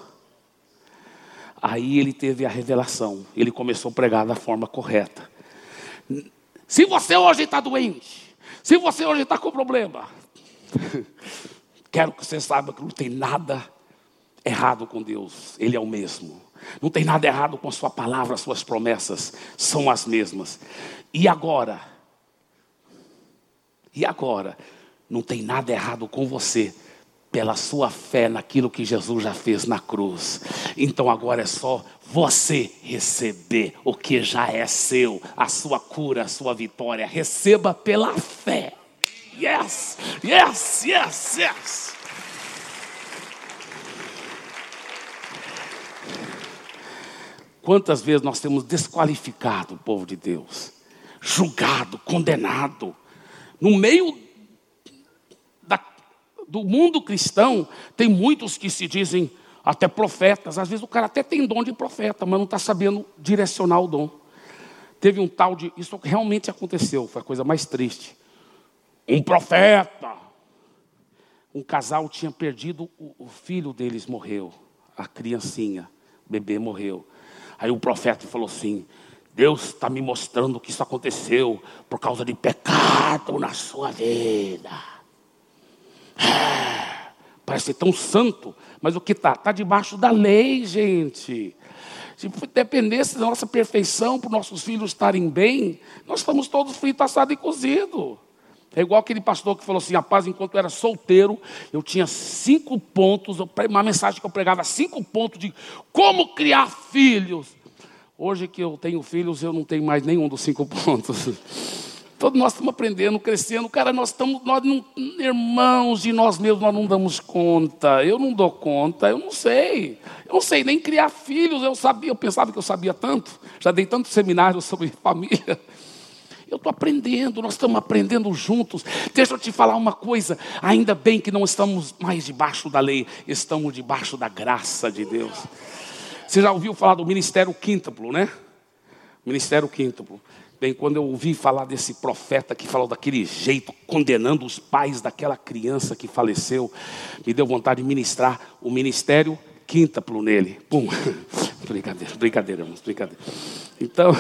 Aí ele teve a revelação. Ele começou a pregar da forma correta. Se você hoje está doente, se você hoje está com problema, quero que você saiba que não tem nada errado com Deus, Ele é o mesmo. Não tem nada errado com a Sua palavra, as Suas promessas são as mesmas. E agora? E agora? Não tem nada errado com você, pela sua fé naquilo que Jesus já fez na cruz. Então agora é só você receber o que já é seu, a sua cura, a sua vitória. Receba pela fé. Yes, yes, yes, yes. Quantas vezes nós temos desqualificado o povo de Deus, julgado, condenado. No meio do mundo cristão, tem muitos que se dizem até profetas. Às vezes o cara até tem dom de profeta, mas não está sabendo direcionar o dom. Teve um tal de. Isso realmente aconteceu, foi a coisa mais triste. Um profeta. Um casal tinha perdido, o, filho deles morreu, a criancinha, o bebê morreu. Aí o profeta falou assim: Deus está me mostrando que isso aconteceu por causa de pecado na sua vida. Parece tão santo, mas o que está? Está debaixo da lei, gente. Se dependesse da nossa perfeição para os nossos filhos estarem bem, nós estamos todos fritos, assado e cozido. É igual aquele pastor que falou assim: rapaz, enquanto eu era solteiro, eu tinha cinco pontos, uma mensagem que eu pregava, cinco pontos de como criar filhos. Hoje que eu tenho filhos, eu não tenho mais nenhum dos cinco pontos. Todos nós estamos aprendendo, crescendo. Cara, nós estamos, nós não, irmãos de nós mesmos, nós não damos conta. Eu não dou conta, eu não sei. Eu não sei nem criar filhos. Eu sabia, eu pensava que eu sabia tanto. Já dei tantos seminários sobre família. Eu estou aprendendo, nós estamos aprendendo juntos. Deixa eu te falar uma coisa. Ainda bem que não estamos mais debaixo da lei, estamos debaixo da graça de Deus. Você já ouviu falar do ministério quíntuplo, né? Ministério quíntuplo. Bem, quando eu ouvi falar desse profeta que falou daquele jeito, condenando os pais daquela criança que faleceu, me deu vontade de ministrar o ministério quíntuplo nele. Pum. brincadeira, brincadeira, irmãos, brincadeira. Então.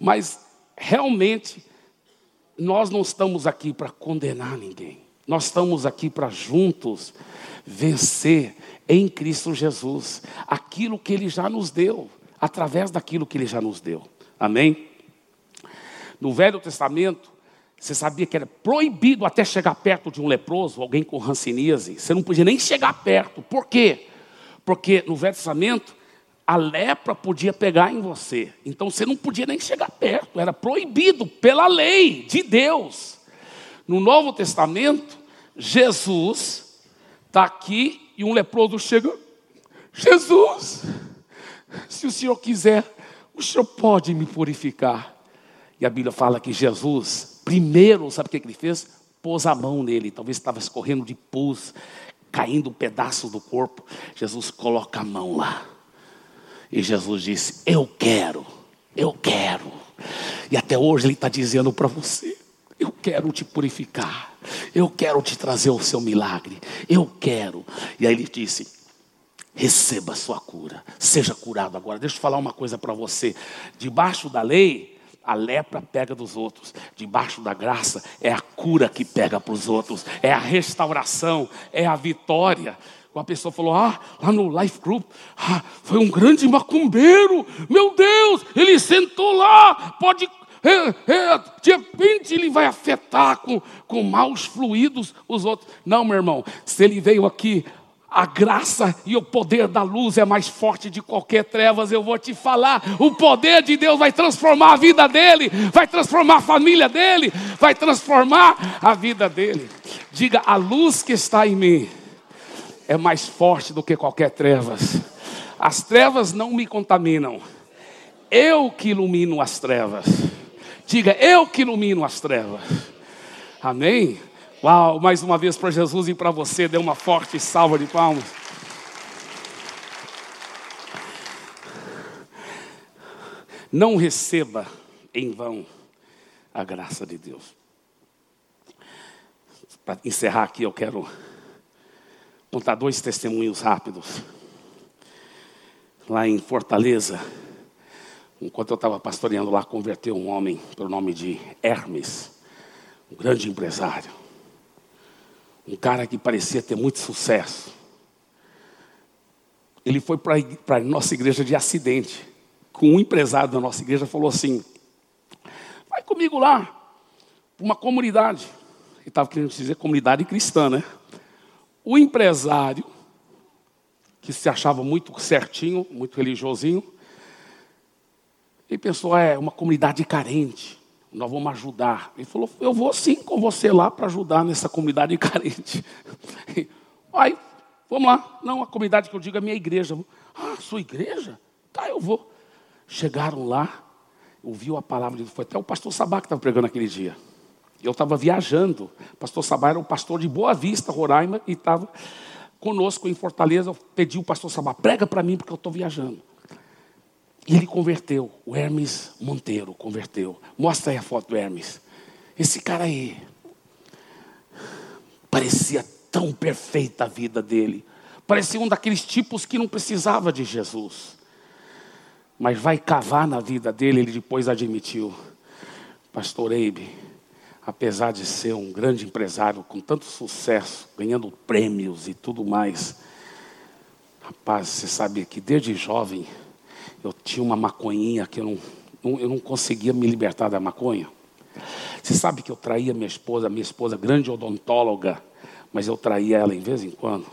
Mas realmente nós não estamos aqui para condenar ninguém. Nós estamos aqui para juntos vencer em Cristo Jesus aquilo que ele já nos deu, através daquilo que ele já nos deu. Amém? No Velho Testamento, você sabia que era proibido até chegar perto de um leproso, alguém com ranceníase. Você não podia nem chegar perto. Por quê? Porque no Velho Testamento a lepra podia pegar em você. Então você não podia nem chegar perto, era proibido pela lei de Deus. No Novo Testamento, Jesus está aqui e um leproso chega. Jesus, se o Senhor quiser, o Senhor pode me purificar. E a Bíblia fala que Jesus, primeiro, sabe o que ele fez? Pôs a mão nele, talvez estava escorrendo de pus, caindo um pedaço do corpo. Jesus coloca a mão lá e Jesus disse: Eu quero, eu quero. E até hoje Ele está dizendo para você: Eu quero te purificar, eu quero te trazer o seu milagre, eu quero. E aí Ele disse: Receba a sua cura, seja curado agora. Deixa eu falar uma coisa para você: debaixo da lei, a lepra pega dos outros, debaixo da graça é a cura que pega para os outros, é a restauração, é a vitória. Uma pessoa falou: Ah, lá no Life Group, ah, foi um grande macumbeiro. Meu Deus, ele sentou lá, pode. É, é, de repente ele vai afetar com, com maus fluidos os outros. Não, meu irmão, se ele veio aqui a graça e o poder da luz é mais forte de qualquer trevas, eu vou te falar. O poder de Deus vai transformar a vida dele, vai transformar a família dele, vai transformar a vida dele. Diga: a luz que está em mim é mais forte do que qualquer trevas. As trevas não me contaminam. Eu que ilumino as trevas. Diga, eu que ilumino as trevas. Amém? Uau, mais uma vez para Jesus e para você, dê uma forte salva de palmas. Não receba em vão a graça de Deus. Para encerrar aqui, eu quero contar dois testemunhos rápidos. Lá em Fortaleza, enquanto eu estava pastoreando lá, converteu um homem pelo nome de Hermes, um grande empresário. Um cara que parecia ter muito sucesso. Ele foi para a nossa igreja de acidente. Com um empresário da nossa igreja falou assim: vai comigo lá, para uma comunidade. Ele estava querendo dizer comunidade cristã, né? O empresário, que se achava muito certinho, muito religiosinho, ele pensou, é uma comunidade carente, nós vamos ajudar. Ele falou, eu vou sim com você lá para ajudar nessa comunidade carente. Aí, vamos lá. Não, a comunidade que eu digo é minha igreja. Ah, sua igreja? Tá, eu vou. Chegaram lá, ouviu a palavra de. Foi até o pastor Sabá que estava pregando aquele dia. Eu estava viajando. O pastor Sabá era o pastor de Boa Vista, Roraima, e estava conosco em Fortaleza. Eu pedi o pastor Sabá, prega para mim porque eu estou viajando. E ele converteu. O Hermes Monteiro converteu. Mostra aí a foto do Hermes. Esse cara aí. Parecia tão perfeita a vida dele. Parecia um daqueles tipos que não precisava de Jesus. Mas vai cavar na vida dele, ele depois admitiu. Pastor Eibe, apesar de ser um grande empresário com tanto sucesso, ganhando prêmios e tudo mais, rapaz, você sabe que desde jovem eu tinha uma maconhinha que eu não, eu não conseguia me libertar da maconha. Você sabe que eu traía minha esposa, minha esposa grande odontóloga, mas eu traía ela em vez em quando.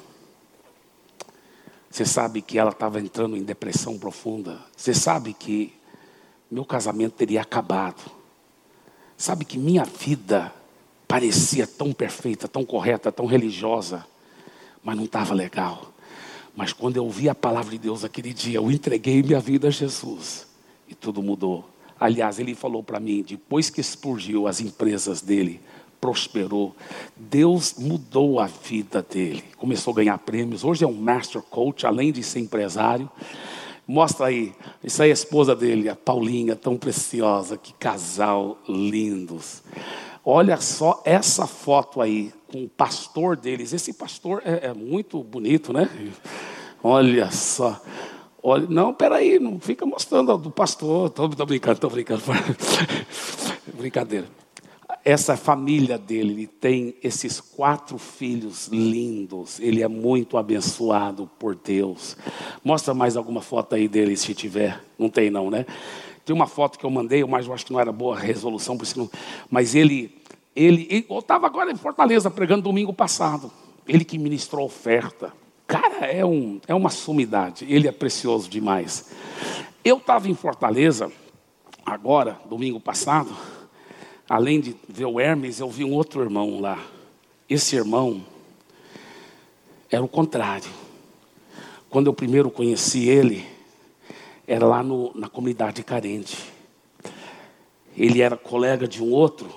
Você sabe que ela estava entrando em depressão profunda. Você sabe que meu casamento teria acabado. Sabe que minha vida parecia tão perfeita, tão correta, tão religiosa, mas não estava legal. Mas quando eu ouvi a palavra de Deus aquele dia, eu entreguei minha vida a Jesus e tudo mudou. Aliás, ele falou para mim, depois que explodiu as empresas dele, prosperou, Deus mudou a vida dele. Começou a ganhar prêmios. Hoje é um master coach, além de ser empresário. Mostra aí, isso aí é a esposa dele, a Paulinha, tão preciosa, que casal lindos. Olha só essa foto aí com o pastor deles. Esse pastor é, é muito bonito, né? Olha só. Olha, não, peraí, não fica mostrando do pastor. Estou brincando, estou brincando. Brincadeira. Essa família dele, ele tem esses quatro filhos lindos. Ele é muito abençoado por Deus. Mostra mais alguma foto aí dele, se tiver. Não tem, não, né? Tem uma foto que eu mandei, mas eu acho que não era boa resolução, por isso não... mas ele, ele, ele eu estava agora em Fortaleza pregando domingo passado. Ele que ministrou oferta. Cara, é, um, é uma sumidade. Ele é precioso demais. Eu estava em Fortaleza, agora, domingo passado, além de ver o Hermes, eu vi um outro irmão lá. Esse irmão era o contrário. Quando eu primeiro conheci ele, era lá no, na comunidade carente. Ele era colega de um outro,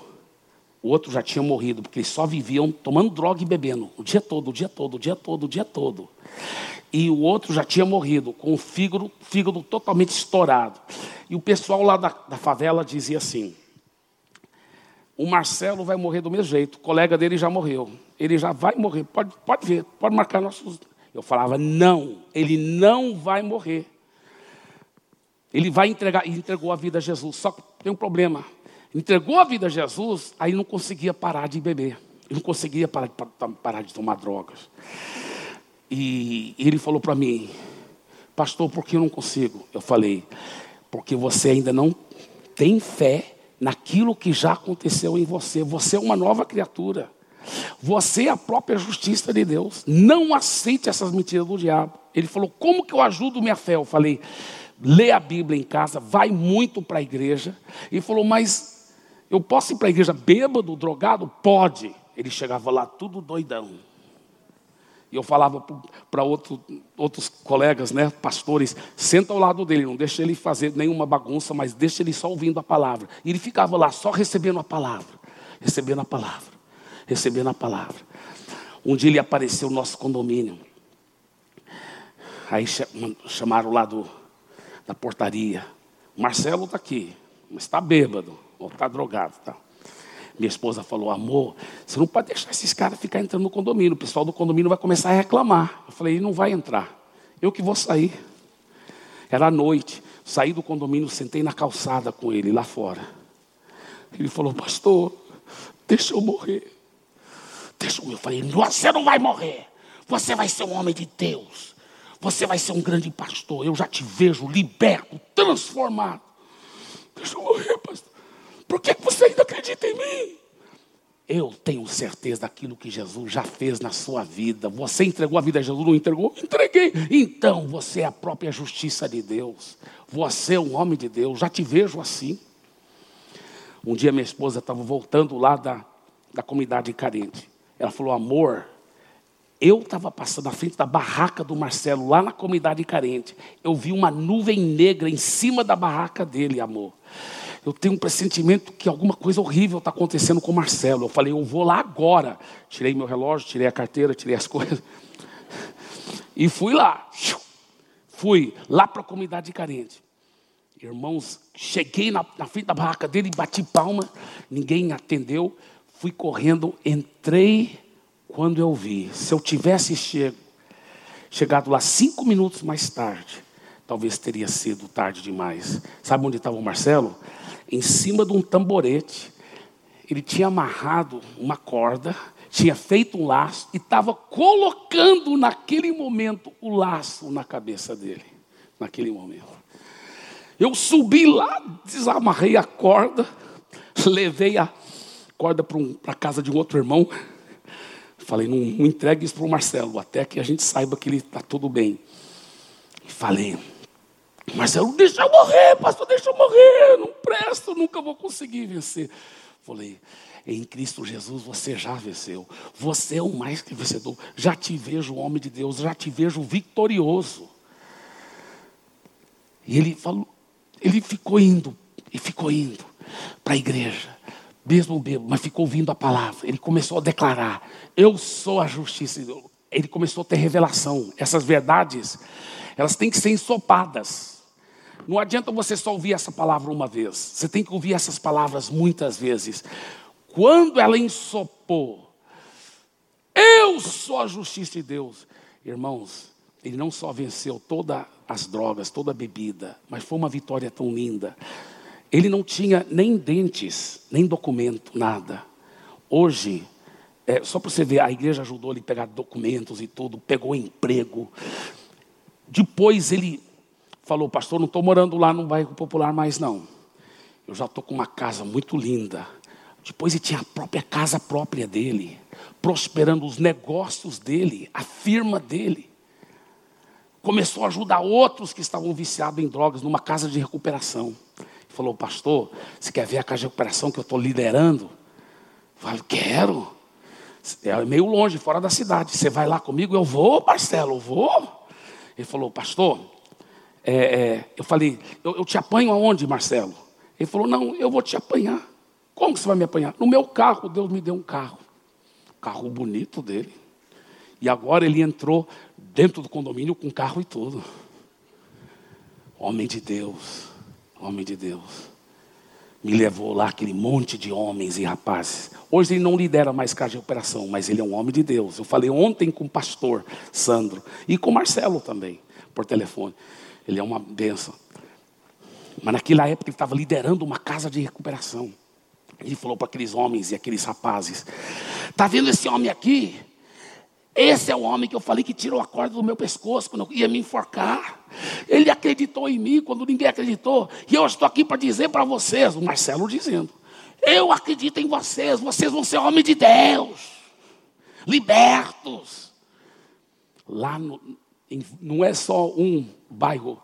o outro já tinha morrido, porque eles só viviam tomando droga e bebendo, o dia todo, o dia todo, o dia todo, o dia todo. E o outro já tinha morrido, com o fígado, fígado totalmente estourado. E o pessoal lá da, da favela dizia assim: o Marcelo vai morrer do mesmo jeito, o colega dele já morreu, ele já vai morrer, pode, pode ver, pode marcar nossos. Eu falava: não, ele não vai morrer. Ele vai entregar, e entregou a vida a Jesus. Só que tem um problema entregou a vida a Jesus, aí não conseguia parar de beber. Ele não conseguia parar de, parar de tomar drogas. E ele falou para mim, pastor, por que eu não consigo? Eu falei, porque você ainda não tem fé naquilo que já aconteceu em você. Você é uma nova criatura. Você é a própria justiça de Deus. Não aceite essas mentiras do diabo. Ele falou: Como que eu ajudo minha fé? Eu falei: Lê a Bíblia em casa, vai muito para a igreja. Ele falou: Mas eu posso ir para a igreja bêbado, drogado? Pode. Ele chegava lá tudo doidão. E eu falava para outro, outros colegas, né, pastores, senta ao lado dele, não deixa ele fazer nenhuma bagunça, mas deixa ele só ouvindo a palavra. E ele ficava lá só recebendo a palavra, recebendo a palavra, recebendo a palavra. Um dia ele apareceu no nosso condomínio. Aí chamaram lá do, da portaria. Marcelo está aqui, mas está bêbado ou está drogado. Tá? Minha esposa falou, amor, você não pode deixar esses caras ficar entrando no condomínio. O pessoal do condomínio vai começar a reclamar. Eu falei, ele não vai entrar. Eu que vou sair. Era noite. Saí do condomínio, sentei na calçada com ele lá fora. Ele falou, pastor, deixa eu morrer. Deixa eu. Eu falei, você não vai morrer. Você vai ser um homem de Deus. Você vai ser um grande pastor. Eu já te vejo liberto, transformado. Deixa eu morrer, pastor. Por que você ainda acredita em mim? Eu tenho certeza daquilo que Jesus já fez na sua vida. Você entregou a vida a Jesus, não entregou? Entreguei. Então você é a própria justiça de Deus. Você é um homem de Deus. Já te vejo assim. Um dia minha esposa estava voltando lá da, da comunidade carente. Ela falou: Amor, eu estava passando na frente da barraca do Marcelo, lá na comunidade carente. Eu vi uma nuvem negra em cima da barraca dele, amor eu tenho um pressentimento que alguma coisa horrível está acontecendo com o Marcelo. Eu falei, eu vou lá agora. Tirei meu relógio, tirei a carteira, tirei as coisas. E fui lá. Fui lá para a comunidade carente. Irmãos, cheguei na, na frente da barraca dele, bati palma, ninguém atendeu. Fui correndo, entrei quando eu vi. Se eu tivesse chego, chegado lá cinco minutos mais tarde, talvez teria sido tarde demais. Sabe onde estava o Marcelo? em cima de um tamborete. Ele tinha amarrado uma corda, tinha feito um laço e estava colocando naquele momento o laço na cabeça dele. Naquele momento. Eu subi lá, desamarrei a corda, levei a, acorda para um, a casa de um outro irmão. Falei, não, não entregue isso para o Marcelo, até que a gente saiba que ele está tudo bem. Falei, Marcelo, deixa eu morrer, pastor, deixa eu morrer, não presto, nunca vou conseguir vencer. Falei, em Cristo Jesus você já venceu, você é o mais que vencedor. Já te vejo, homem de Deus, já te vejo vitorioso. E ele falou, ele ficou indo, e ficou indo para a igreja, mesmo bebo, mas ficou ouvindo a palavra. Ele começou a declarar: Eu sou a justiça. Ele começou a ter revelação. Essas verdades, elas têm que ser ensopadas. Não adianta você só ouvir essa palavra uma vez. Você tem que ouvir essas palavras muitas vezes. Quando ela ensopou, eu sou a justiça de Deus. Irmãos, ele não só venceu todas as drogas, toda a bebida, mas foi uma vitória tão linda. Ele não tinha nem dentes, nem documento, nada. Hoje, é, só para você ver, a igreja ajudou ele a pegar documentos e tudo, pegou emprego. Depois ele falou, pastor, não estou morando lá no bairro popular mais não. Eu já estou com uma casa muito linda. Depois ele tinha a própria casa própria dele, prosperando os negócios dele, a firma dele. Começou a ajudar outros que estavam viciados em drogas numa casa de recuperação. Falou, pastor, você quer ver a casa de recuperação que eu estou liderando? Falei, quero. É meio longe, fora da cidade. Você vai lá comigo? Eu vou, Marcelo, eu vou. Ele falou, pastor, é, é, eu falei, eu, eu, te apanho aonde, Marcelo? Ele falou, não, eu vou te apanhar. Como que você vai me apanhar? No meu carro, Deus me deu um carro. Carro bonito dele. E agora ele entrou dentro do condomínio com carro e tudo. Homem de Deus, homem de Deus. Me levou lá aquele monte de homens e rapazes. Hoje ele não lidera mais casa de operação, mas ele é um homem de Deus. Eu falei ontem com o pastor Sandro e com o Marcelo também, por telefone. Ele é uma benção. Mas naquela época ele estava liderando uma casa de recuperação. Ele falou para aqueles homens e aqueles rapazes: Está vendo esse homem aqui? Esse é o homem que eu falei que tirou a corda do meu pescoço quando eu ia me enforcar. Ele acreditou em mim quando ninguém acreditou. E eu estou aqui para dizer para vocês, o Marcelo dizendo: Eu acredito em vocês, vocês vão ser homens de Deus, libertos. Lá no, não é só um bairro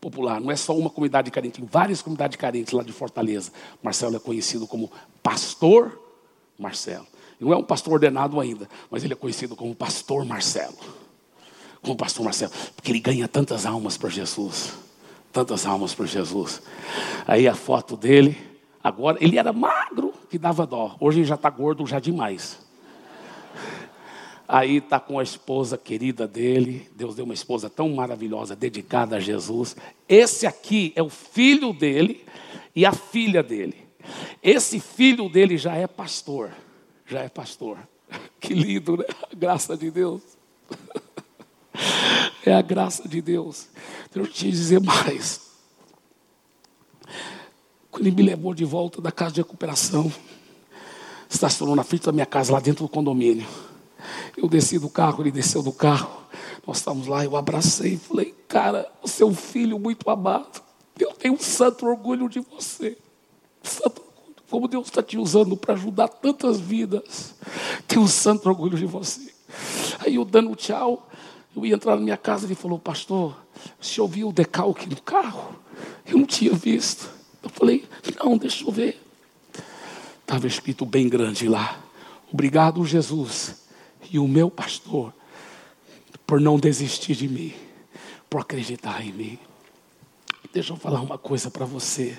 popular, não é só uma comunidade carente, tem várias comunidades carentes lá de Fortaleza. Marcelo é conhecido como Pastor Marcelo. Não é um pastor ordenado ainda, mas ele é conhecido como Pastor Marcelo. Como Pastor Marcelo, porque ele ganha tantas almas para Jesus. Tantas almas para Jesus. Aí a foto dele, agora, ele era magro, que dava dó. Hoje ele já está gordo já demais. Aí está com a esposa querida dele. Deus deu uma esposa tão maravilhosa, dedicada a Jesus. Esse aqui é o filho dele e a filha dele. Esse filho dele já é pastor. Já é pastor. Que lindo, né? A graça de Deus. É a graça de Deus. Deixa eu te dizer mais. Quando ele me levou de volta da casa de recuperação, estacionou na frente da minha casa, lá dentro do condomínio. Eu desci do carro, ele desceu do carro. Nós estávamos lá, eu abracei e falei, cara, é um filho muito amado. Eu tenho um santo orgulho de você. Santo. Como Deus está te usando para ajudar tantas vidas. Tenho um santo orgulho de você. Aí eu dando tchau, eu ia entrar na minha casa e ele falou, pastor, você ouviu o decalque do carro? Eu não tinha visto. Eu falei, não, deixa eu ver. Estava escrito bem grande lá. Obrigado, Jesus e o meu pastor por não desistir de mim, por acreditar em mim. Deixa eu falar uma coisa para você.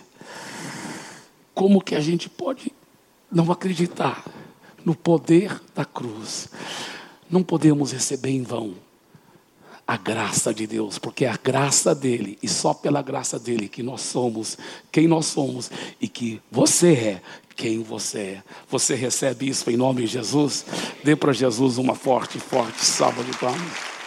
Como que a gente pode não acreditar no poder da cruz? Não podemos receber em vão a graça de Deus, porque é a graça dele e só pela graça dele que nós somos quem nós somos e que você é quem você é. Você recebe isso em nome de Jesus? Dê para Jesus uma forte, forte salva de palmas.